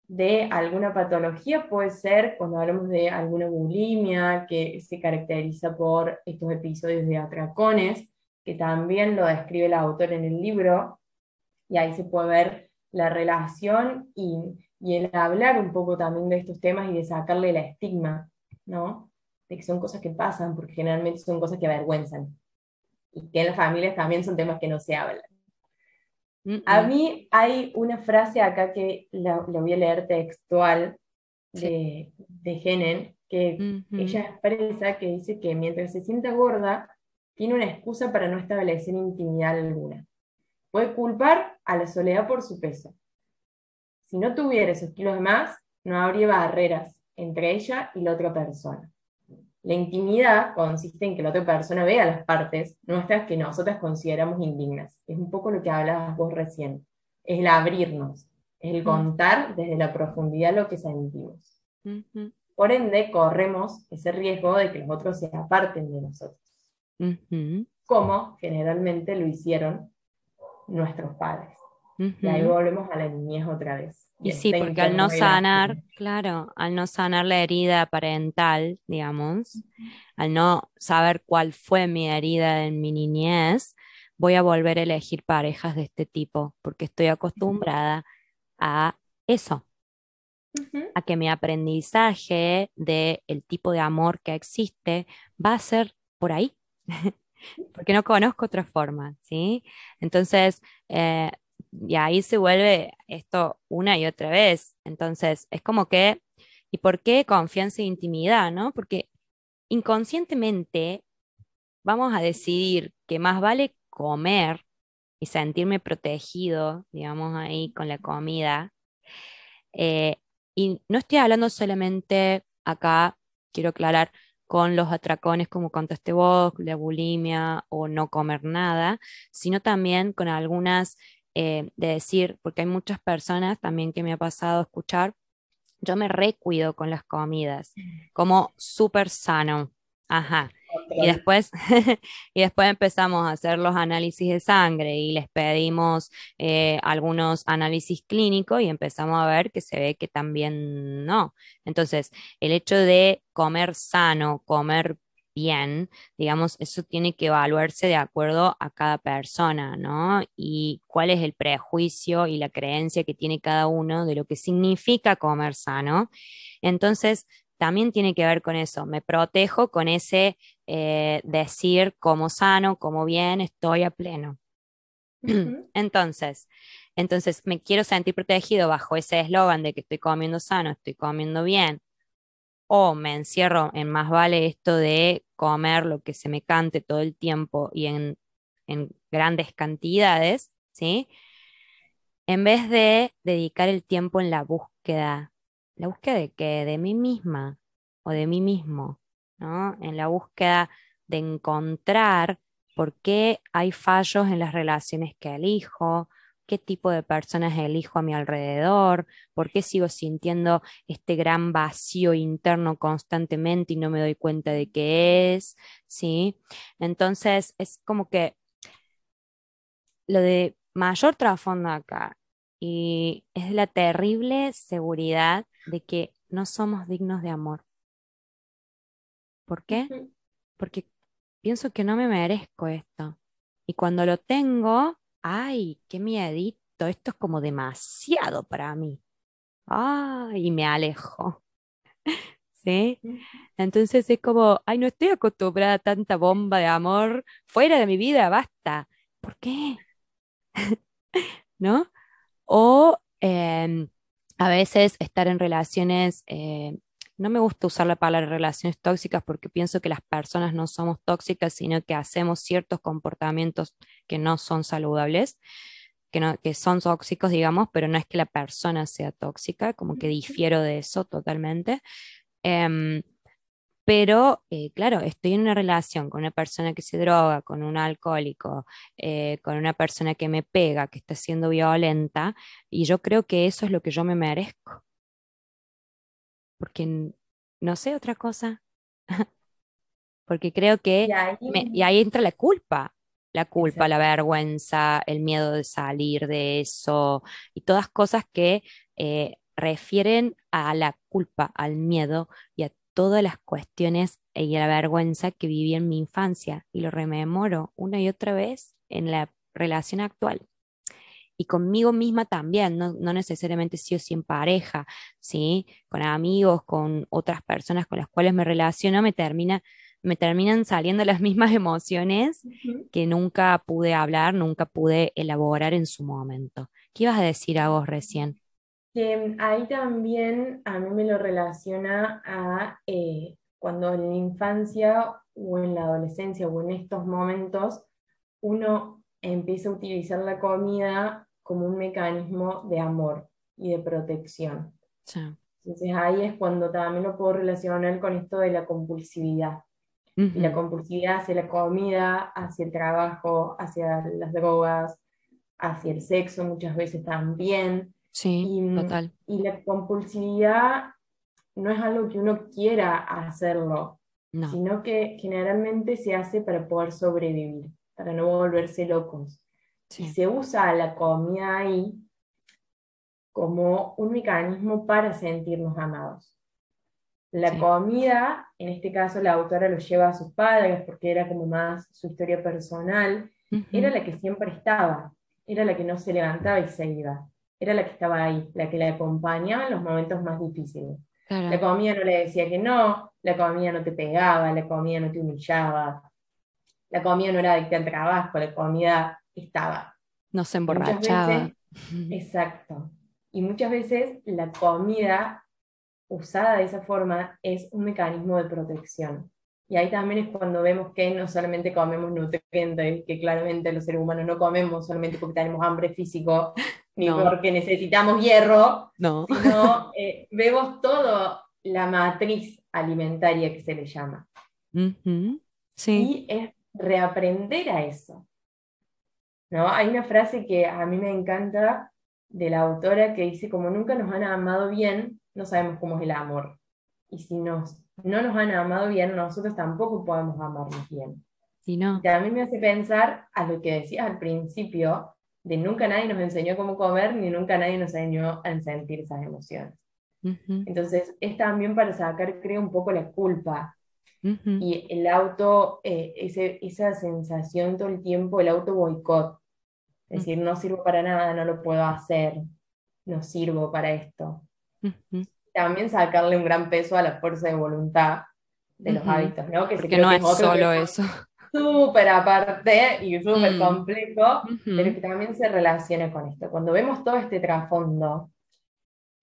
de alguna patología, puede ser cuando hablamos de alguna bulimia que se caracteriza por estos episodios de atracones, que también lo describe el autor en el libro, y ahí se puede ver la relación y, el hablar un poco también de estos temas y de sacarle la estigma, ¿no? De que son cosas que pasan, porque generalmente son cosas que avergüenzan. Y que en las familias también son temas que no se hablan. A mí hay una frase acá que la, voy a leer textual de, de Genen, que ella expresa que dice que mientras se sienta gorda, tiene una excusa para no establecer intimidad alguna. puede culpar a la soledad por su peso. Si no tuviera esos kilos de más, no habría barreras entre ella y la otra persona. La intimidad consiste en que la otra persona vea las partes nuestras que nosotras consideramos indignas. Es un poco lo que hablabas vos recién. Es el abrirnos, es el mm. contar desde la profundidad lo que sentimos. Por ende, corremos ese riesgo de que los otros se aparten de nosotros, como generalmente lo hicieron nuestros padres. Y ahí volvemos a la niñez otra vez. Y, sí, porque al no sanar, claro, al no sanar la herida parental, digamos, al no saber cuál fue mi herida en mi niñez, voy a volver a elegir parejas de este tipo, porque estoy acostumbrada a eso, a que mi aprendizaje del el tipo de amor que existe va a ser por ahí, [LAUGHS] porque no conozco otra forma, ¿sí? Entonces, eh, y ahí se vuelve esto una y otra vez. Entonces, es como que, ¿y por qué confianza e intimidad, no? Porque inconscientemente vamos a decidir que más vale comer y sentirme protegido, digamos, ahí con la comida. Eh, y no estoy hablando solamente acá, quiero aclarar, con los atracones como contaste vos, la bulimia o no comer nada, sino también con algunas eh, de decir, porque hay muchas personas también que me ha pasado escuchar, yo me recuido con las comidas, como súper sano. Ajá. Y después, [LAUGHS] y después empezamos a hacer los análisis de sangre y les pedimos eh, algunos análisis clínicos y empezamos a ver que se ve que también no. Entonces, el hecho de comer sano, comer bien, digamos, eso tiene que evaluarse de acuerdo a cada persona, ¿no? Y cuál es el prejuicio y la creencia que tiene cada uno de lo que significa comer sano. Entonces, también tiene que ver con eso, me protejo con ese eh, decir como sano, como bien, estoy a pleno. [CLEARS THROAT] Entonces, entonces me quiero sentir protegido bajo ese eslogan de que estoy comiendo sano, estoy comiendo bien, o me encierro en más vale esto de comer lo que se me cante todo el tiempo y en, grandes cantidades, ¿sí? En vez de dedicar el tiempo en la búsqueda, ¿la búsqueda de qué? De mí misma o de mí mismo, ¿no? En la búsqueda de encontrar por qué hay fallos en las relaciones que elijo, qué tipo de personas elijo a mi alrededor, por qué sigo sintiendo este gran vacío interno constantemente y no me doy cuenta de qué es, ¿sí? Entonces es como que lo de mayor trasfondo acá y es la terrible seguridad de que no somos dignos de amor. ¿Por qué? Porque pienso que no me merezco esto. Y cuando lo tengo, ay, qué miedito, esto es como demasiado para mí. Ay, y me alejo. [LAUGHS] ¿Sí? Entonces es como, ay, no estoy acostumbrada a tanta bomba de amor fuera de mi vida, basta. ¿Por qué? [LAUGHS] ¿No? O em, a veces estar en relaciones eh, no me gusta usar la palabra relaciones tóxicas porque pienso que las personas no somos tóxicas, sino que hacemos ciertos comportamientos que no son saludables, que, no, que son tóxicos, digamos, pero no es que la persona sea tóxica, como que difiero de eso totalmente. Em, pero, eh, claro, estoy en una relación con una persona que se droga, con un alcohólico, eh, con una persona que me pega, que está siendo violenta, y yo creo que eso es lo que yo me merezco porque no sé otra cosa. [LAUGHS] porque creo que, y ahí... entra la culpa, la culpa, la vergüenza, el miedo de salir de eso y todas cosas que eh, refieren a la culpa, al miedo y a todas las cuestiones y a la vergüenza que viví en mi infancia y lo rememoro una y otra vez en la relación actual y conmigo misma también, no, necesariamente sí o sí en pareja, ¿sí? Con amigos, con otras personas con las cuales me relaciono, me, termina, me terminan saliendo las [LAUGHS] mismas emociones que nunca pude hablar, nunca pude elaborar en su momento. ¿Qué ibas a decir a vos recién? Que ahí también a mí me lo relaciona a eh, cuando en la infancia o en la adolescencia o en estos momentos uno empieza a utilizar la comida como un mecanismo de amor y de protección. Entonces ahí es cuando también lo puedo relacionar con esto de la compulsividad. Y la compulsividad hacia la comida, hacia el trabajo, hacia las drogas, hacia el sexo muchas veces también. Sí, y, total. Y la compulsividad no es algo que uno quiera hacerlo, sino que generalmente se hace para poder sobrevivir, para no volverse locos. Y se usa la comida ahí como un mecanismo para sentirnos amados. La comida, en este caso la autora lo lleva a sus padres porque era como más su historia personal, era la que siempre estaba, era la que no se levantaba y se iba, era la que estaba ahí, la que la acompañaba en los momentos más difíciles. La comida no le decía que no, la comida no te pegaba, la comida no te humillaba, la comida no era adicta al trabajo, la comida estaba. No se emborrachaba. exacto. Y muchas veces la comida usada de esa forma es un mecanismo de protección. Y ahí también es cuando vemos que no solamente comemos nutrientes, que claramente los seres humanos no comemos solamente porque tenemos hambre físico, [LAUGHS] ni porque necesitamos hierro, no. sino eh, vemos todo la matriz alimentaria que se le llama. sí. Y es reaprender a eso. ¿No? Hay una frase que a mí me encanta de la autora que dice, como nunca nos han amado bien, no sabemos cómo es el amor. Y si nos, no nos han amado bien, nosotros tampoco podemos amarnos bien. Y no. mí me hace pensar a lo que decías al principio, de nunca nadie nos enseñó cómo comer, ni nunca nadie nos enseñó a sentir esas emociones. Entonces, es también para sacar, creo, un poco la culpa. Y el auto, eh, ese, esa sensación todo el tiempo, el auto boicot. Es decir, no sirvo para nada, no lo puedo hacer, no sirvo para esto. También sacarle un gran peso a la fuerza de voluntad de los hábitos, ¿no? Que Porque no es, solo eso. Súper aparte y súper mm. complejo, pero que también se relaciona con esto. Cuando vemos todo este trasfondo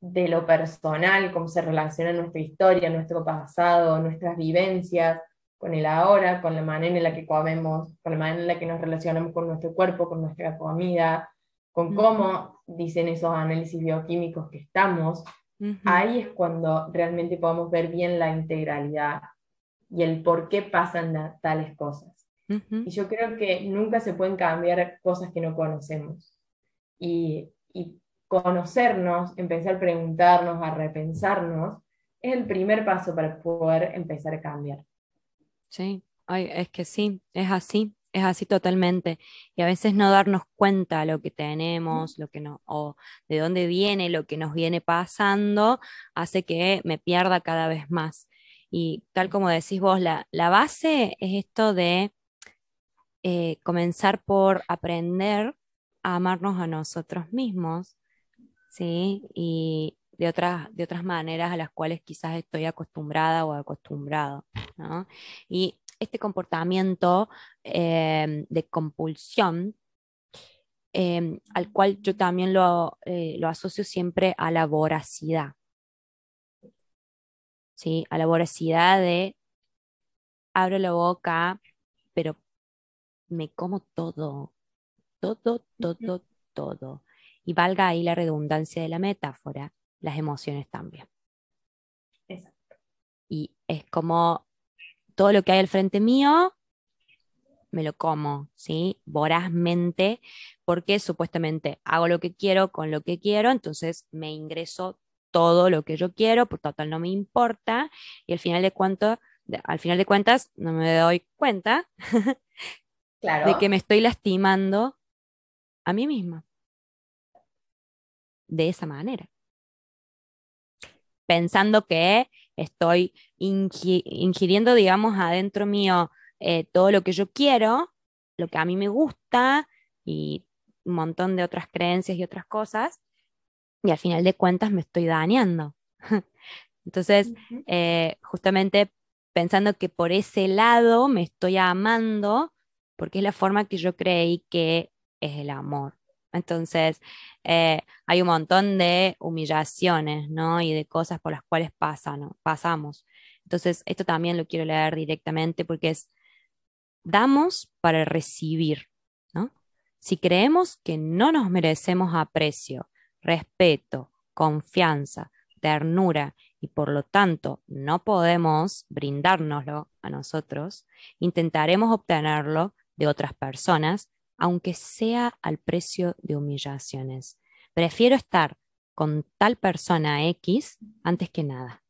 de lo personal, cómo se relaciona nuestra historia, nuestro pasado, nuestras vivencias, con el ahora, con la manera en la que comemos, con la manera en la que nos relacionamos con nuestro cuerpo, con nuestra comida, con cómo dicen esos análisis bioquímicos que estamos, ahí es cuando realmente podemos ver bien la integralidad y el por qué pasan tales cosas. Y yo creo que nunca se pueden cambiar cosas que no conocemos. Y, y conocernos, empezar a preguntarnos, a repensarnos, es el primer paso para poder empezar a cambiar. Sí, es que sí, es así, es así totalmente. Y a veces no darnos cuenta lo que tenemos, lo que no, o de dónde viene lo que nos viene pasando, hace que me pierda cada vez más. Y tal como decís vos, la, base es esto de eh, comenzar por aprender a amarnos a nosotros mismos, ¿sí? Y de otras, de otras maneras a las cuales quizás estoy acostumbrada o acostumbrado. Y este comportamiento em, de compulsión, em, al cual yo también lo, eh, lo, asocio siempre a la voracidad. ¿Sí? A la voracidad de abro la boca, pero me como todo, todo, todo, todo. Y valga ahí la redundancia de la metáfora, las emociones también. Exacto. Y es como todo lo que hay al frente mío, me lo como, ¿sí? Vorazmente, porque supuestamente hago lo que quiero con lo que quiero, entonces me ingreso todo lo que yo quiero, por total no me importa, y al final de, al final de cuentas no me doy cuenta de que me estoy lastimando a mí misma. De esa manera pensando que estoy ingiriendo, digamos, adentro mío eh, todo lo que yo quiero, lo que a mí me gusta y un montón de otras creencias y otras cosas, y al final de cuentas me estoy dañando. [LAUGHS] Entonces, eh, justamente pensando que por ese lado me estoy amando, porque es la forma que yo creí que es el amor. Entonces, eh, hay un montón de humillaciones, ¿no? Y de cosas por las cuales pasan, pasamos. Entonces, esto también lo quiero leer directamente porque es, damos para recibir, ¿no? Si creemos que no nos merecemos aprecio, respeto, confianza, ternura y por lo tanto no podemos brindárnoslo a nosotros, intentaremos obtenerlo de otras personas, aunque sea al precio de humillaciones. Prefiero estar con tal persona X antes que nada,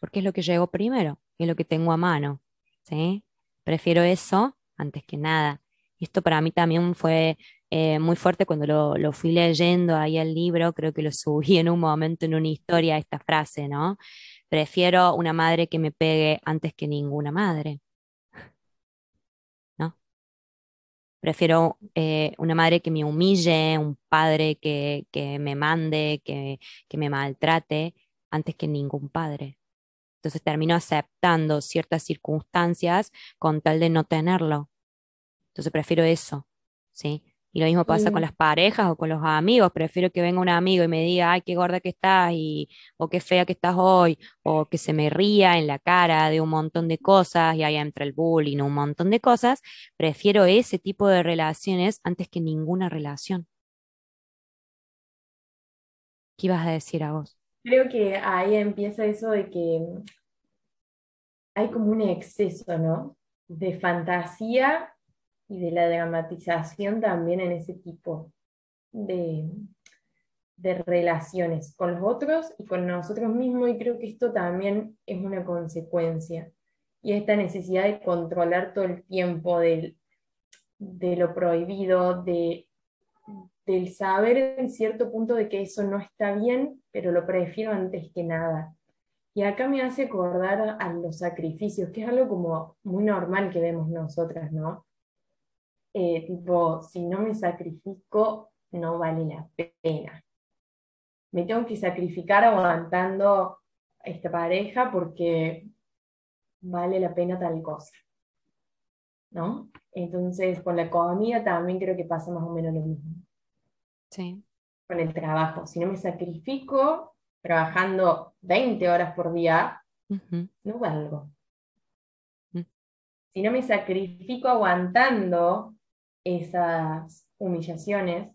porque es lo que llego primero, es lo que tengo a mano. ¿sí? Prefiero eso antes que nada. Esto para mí también fue eh, muy fuerte cuando lo, lo, fui leyendo ahí el libro, creo que lo subí en un momento en una historia, esta frase, ¿no? Prefiero una madre que me pegue antes que ninguna madre. ¿No? Prefiero eh, una madre que me humille, un padre que, que me mande, que, que me maltrate, antes que ningún padre. Entonces termino aceptando ciertas circunstancias con tal de no tenerlo. Entonces prefiero eso, ¿sí? Y lo mismo pasa con las parejas o con los amigos. Prefiero que venga un amigo y me diga, ay, qué gorda que estás, y, o qué fea que estás hoy, o que se me ría en la cara de un montón de cosas y ahí entra el bullying, un montón de cosas. Prefiero ese tipo de relaciones antes que ninguna relación. ¿Qué ibas a decir a vos? Creo que ahí empieza eso de que hay como un exceso, ¿no? De fantasía y de la dramatización también en ese tipo de, de relaciones con los otros y con nosotros mismos y creo que esto también es una consecuencia y esta necesidad de controlar todo el tiempo del, de lo prohibido, de, del saber en cierto punto de que eso no está bien, pero lo prefiero antes que nada. Y acá me hace acordar a los sacrificios, que es algo como muy normal que vemos nosotras, ¿no? Eh, tipo, si no me sacrifico, no vale la pena. Me tengo que sacrificar aguantando esta pareja porque vale la pena tal cosa. ¿No? Entonces, con la comida también creo que pasa más o menos lo mismo. Sí. Con el trabajo. Si no me sacrifico trabajando 20 horas por día, no valgo. Mm. Si no me sacrifico aguantando esas humillaciones,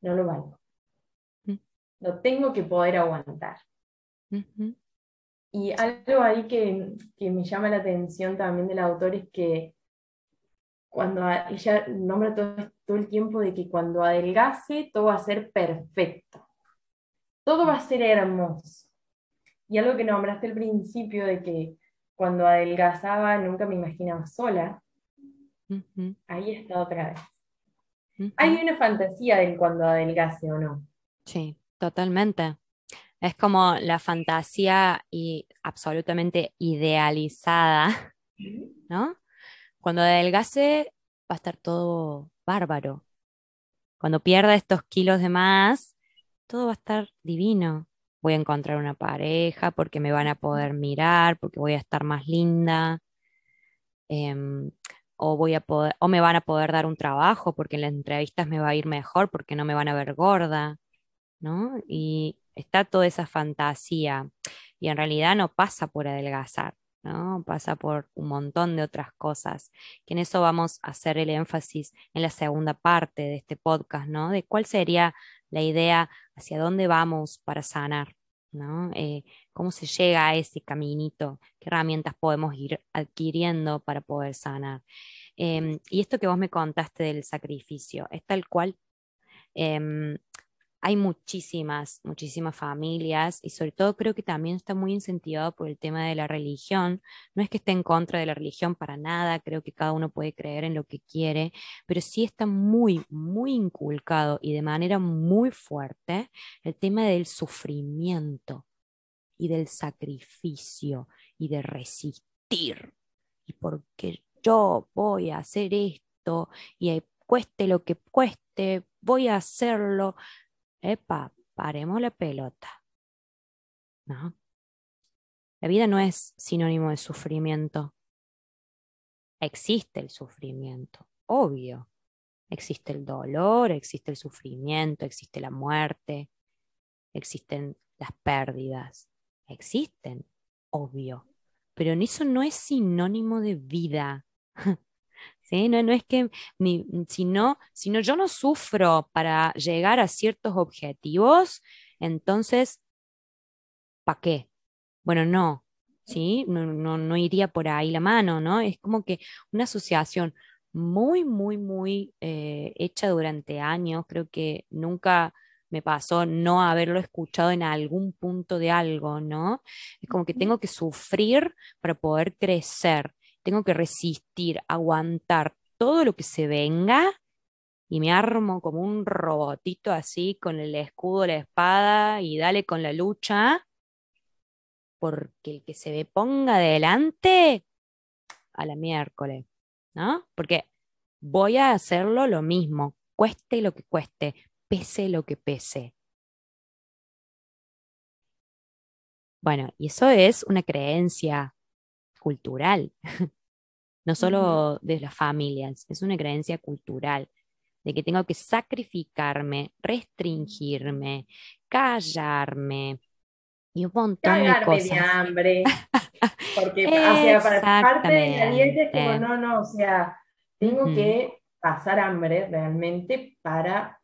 no lo valgo. Mm. Lo tengo que poder aguantar. Y algo ahí que, me llama la atención también del autor es que cuando ella nombra todo, todo el tiempo de que cuando adelgase todo va a ser perfecto, todo va a ser hermoso. Y algo que nombraste al principio de que cuando adelgazaba nunca me imaginaba sola, Ahí está otra vez. Hay una fantasía de cuando adelgace o no. Sí, totalmente. Es como la fantasía y absolutamente idealizada, ¿no? Cuando adelgace va a estar todo bárbaro. Cuando pierda estos kilos de más, todo va a estar divino. Voy a encontrar una pareja porque me van a poder mirar, porque voy a estar más linda. Em, o voy a poder, o me van a poder dar un trabajo porque en las entrevistas me va a ir mejor porque no me van a ver gorda, ¿no? Y está toda esa fantasía y en realidad no pasa por adelgazar, ¿no? Pasa por un montón de otras cosas, que en eso vamos a hacer el énfasis en la segunda parte de este podcast, ¿no? De cuál sería la idea hacia dónde vamos para sanar, ¿no? Eh, ¿Cómo se llega a ese caminito? ¿Qué herramientas podemos ir adquiriendo para poder sanar? Em, y esto que vos me contaste del sacrificio, es tal cual. Em, hay muchísimas, muchísimas familias y sobre todo creo que también está muy incentivado por el tema de la religión. No es que esté en contra de la religión para nada, creo que cada uno puede creer en lo que quiere, pero sí está muy, muy inculcado y de manera muy fuerte el tema del sufrimiento y del sacrificio y de resistir. Y porque yo voy a hacer esto y cueste lo que cueste, voy a hacerlo. Epa, paremos la pelota. ¿No? La vida no es sinónimo de sufrimiento. Existe el sufrimiento, obvio. Existe el dolor, existe el sufrimiento, existe la muerte, existen las pérdidas existen, obvio, pero eso no es sinónimo de vida. [LAUGHS] ¿sí? No, no es que ni, si, no, si no, yo no sufro para llegar a ciertos objetivos, entonces, ¿para qué? Bueno, no, ¿sí? No, no, no iría por ahí la mano, ¿no? Es como que una asociación muy, muy, muy eh, hecha durante años, creo que nunca me pasó no haberlo escuchado en algún punto de algo, ¿no? Es como que tengo que sufrir para poder crecer, tengo que resistir, aguantar todo lo que se venga y me armo como un robotito así con el escudo, la espada y dale con la lucha, porque el que se me ponga adelante a la miércoles, ¿no? Porque voy a hacerlo lo mismo, cueste lo que cueste, pese lo que pese. Bueno, y eso es una creencia cultural, [LAUGHS] no solo de las familias, es una creencia cultural de que tengo que sacrificarme, restringirme, callarme y un montón de cosas. de hambre. [LAUGHS] Porque o para parte de la dieta es como, no, no, o sea, tengo que pasar hambre realmente para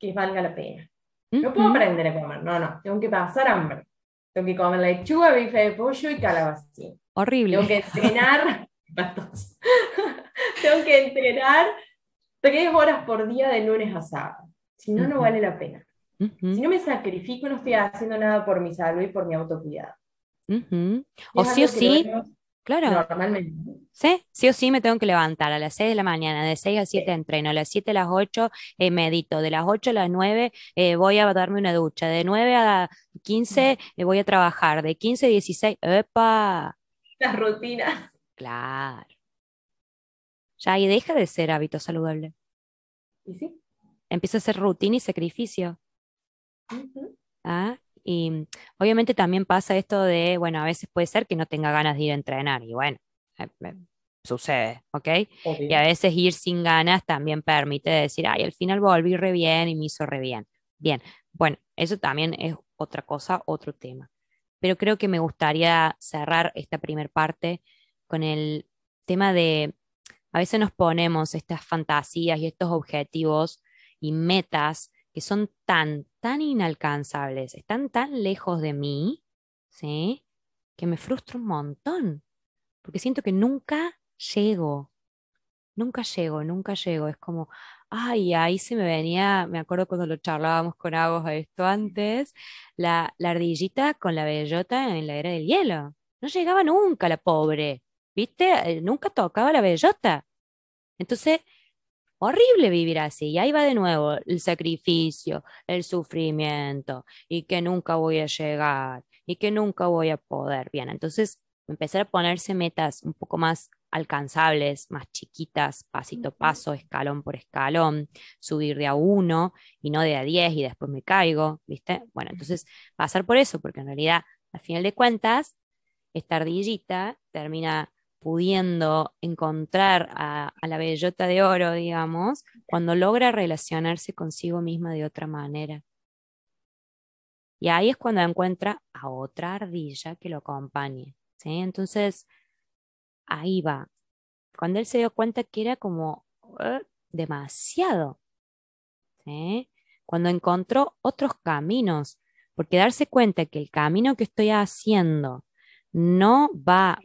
que valga la pena. No puedo aprender a comer, no, no, tengo que pasar hambre. Tengo que comer lechuga, bife de pollo y calabacín. Horrible. Tengo que entrenar, [LAUGHS] [LAUGHS] tengo que entrenar tres horas por día de lunes a sábado. Si no, no vale la pena. Si no me sacrifico, no estoy haciendo nada por mi salud y por mi autocuidado. O sí o sí, Claro. Normalmente. Sí, sí o sí me tengo que levantar a las 6 de la mañana, de 6 a 7 entreno, a las 7 a las 8 eh, medito, de las 8 a las 9 eh, voy a darme una ducha, de 9 a 15 eh, voy a trabajar, de 15 a 16, ¡epa! Las rutinas. Claro. Ya ahí deja de ser hábito saludable. ¿Y sí? Empieza a ser rutina y sacrificio. ¿Ah? Y obviamente también pasa esto de, bueno, a veces puede ser que no tenga ganas de ir a entrenar y bueno, eh, eh, sucede, ¿ok? Y a veces ir sin ganas también permite decir, ay, al final volví re bien y me hizo re bien. Bien, bueno, eso también es otra cosa, otro tema. Pero creo que me gustaría cerrar esta primera parte con el tema de, a veces nos ponemos estas fantasías y estos objetivos y metas que son tan, tan inalcanzables, están tan lejos de mí, ¿sí? Que me frustra un montón, porque siento que nunca llego, nunca llego, nunca llego. Es como, ay, ahí se me venía, me acuerdo cuando lo charlábamos con Agos esto antes, la, la ardillita con la bellota en la era del hielo. No llegaba nunca la pobre, ¿viste? Eh, nunca tocaba la bellota. Entonces, horrible vivir así. Y ahí va de nuevo el sacrificio, el sufrimiento, y que nunca voy a llegar, y que nunca voy a poder. Bien, entonces empezar a ponerse metas un poco más alcanzables, más chiquitas, pasito a paso, escalón por escalón, subir de a uno y no de a diez y después me caigo, ¿viste? Bueno, entonces pasar por eso, porque en realidad, al final de cuentas, esta ardillita termina pudiendo encontrar a, la bellota de oro, digamos, cuando logra relacionarse consigo misma de otra manera. Y ahí es cuando encuentra a otra ardilla que lo acompañe. ¿sí? Entonces, ahí va. Cuando él se dio cuenta que era como eh, demasiado. ¿sí? Cuando encontró otros caminos, porque darse cuenta que el camino que estoy haciendo no va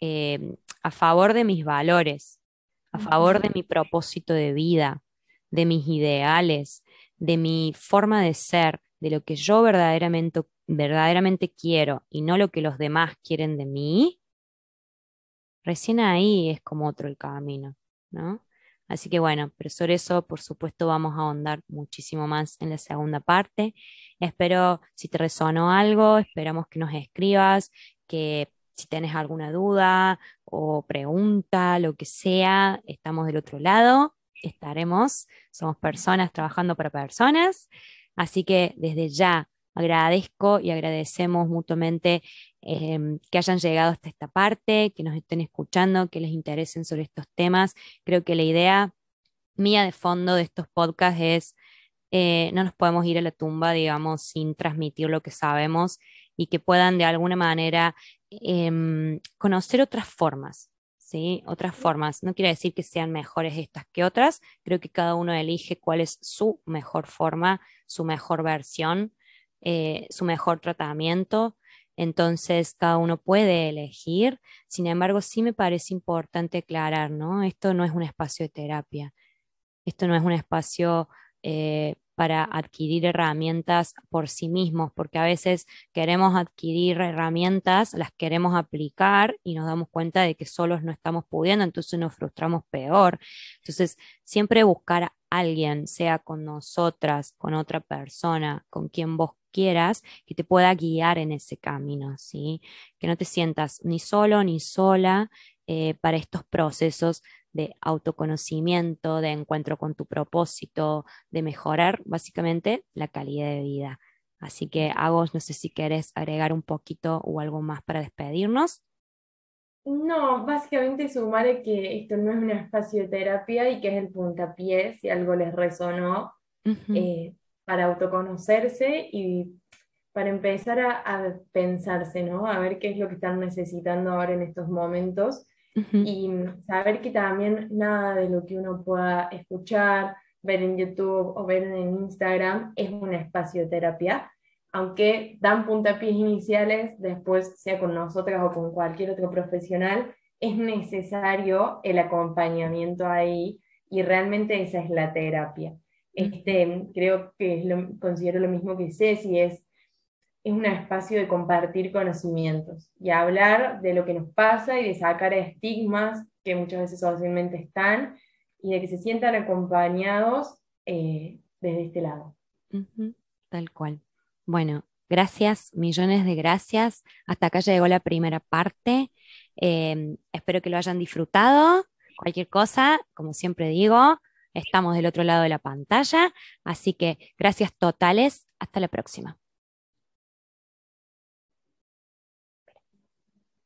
eh, a favor de mis valores, a favor de mi propósito de vida, de mis ideales, de mi forma de ser, de lo que yo verdaderamente, verdaderamente quiero y no lo que los demás quieren de mí, recién ahí es como otro el camino, ¿no? Así que bueno, pero sobre eso, por supuesto, vamos a ahondar muchísimo más en la segunda parte. Espero, si te resonó algo, esperamos que nos escribas, que si tienes alguna duda o pregunta, lo que sea, estamos del otro lado, estaremos, somos personas trabajando para personas, así que desde ya agradezco y agradecemos mutuamente em, que hayan llegado hasta esta parte, que nos estén escuchando, que les interesen sobre estos temas. Creo que la idea mía de fondo de estos podcasts es, eh, no nos podemos ir a la tumba, digamos, sin transmitir lo que sabemos y que puedan de alguna manera Em, conocer otras formas, ¿sí? Otras formas. No quiere decir que sean mejores estas que otras. Creo que cada uno elige cuál es su mejor forma, su mejor versión, eh, su mejor tratamiento. Entonces, cada uno puede elegir. Sin embargo, sí me parece importante aclarar, ¿no? Esto no es un espacio de terapia. Esto no es un espacio eh, para adquirir herramientas por sí mismos, porque a veces queremos adquirir herramientas, las queremos aplicar y nos damos cuenta de que solos no estamos pudiendo, entonces nos frustramos peor. Entonces, siempre buscar alguien, sea con nosotras, con otra persona, con quien vos quieras, que te pueda guiar en ese camino, ¿sí? Que no te sientas ni solo ni sola eh, para estos procesos de autoconocimiento, de encuentro con tu propósito, de mejorar básicamente la calidad de vida. Así que, Agos, no sé si quieres agregar un poquito o algo más para despedirnos. No, básicamente sumar que esto no es un espacio de terapia y que es el puntapié, si algo les resonó, eh, para autoconocerse y para empezar a, a, pensarse, ¿no? A ver qué es lo que están necesitando ahora en estos momentos y saber que también nada de lo que uno pueda escuchar, ver en YouTube o ver en Instagram es un espacio de terapia, aunque dan puntapiés iniciales, después sea con nosotras o con cualquier otro profesional, es necesario el acompañamiento ahí y realmente esa es la terapia. Este, creo que lo, considero lo mismo que Ceci, es es un espacio de compartir conocimientos y hablar de lo que nos pasa y de sacar estigmas que muchas veces fácilmente están y de que se sientan acompañados eh, desde este lado. Tal cual. Bueno, gracias, millones de gracias. Hasta acá llegó la primera parte. Em, espero que lo hayan disfrutado. Cualquier cosa, como siempre digo, estamos del otro lado de la pantalla. Así que gracias totales. Hasta la próxima.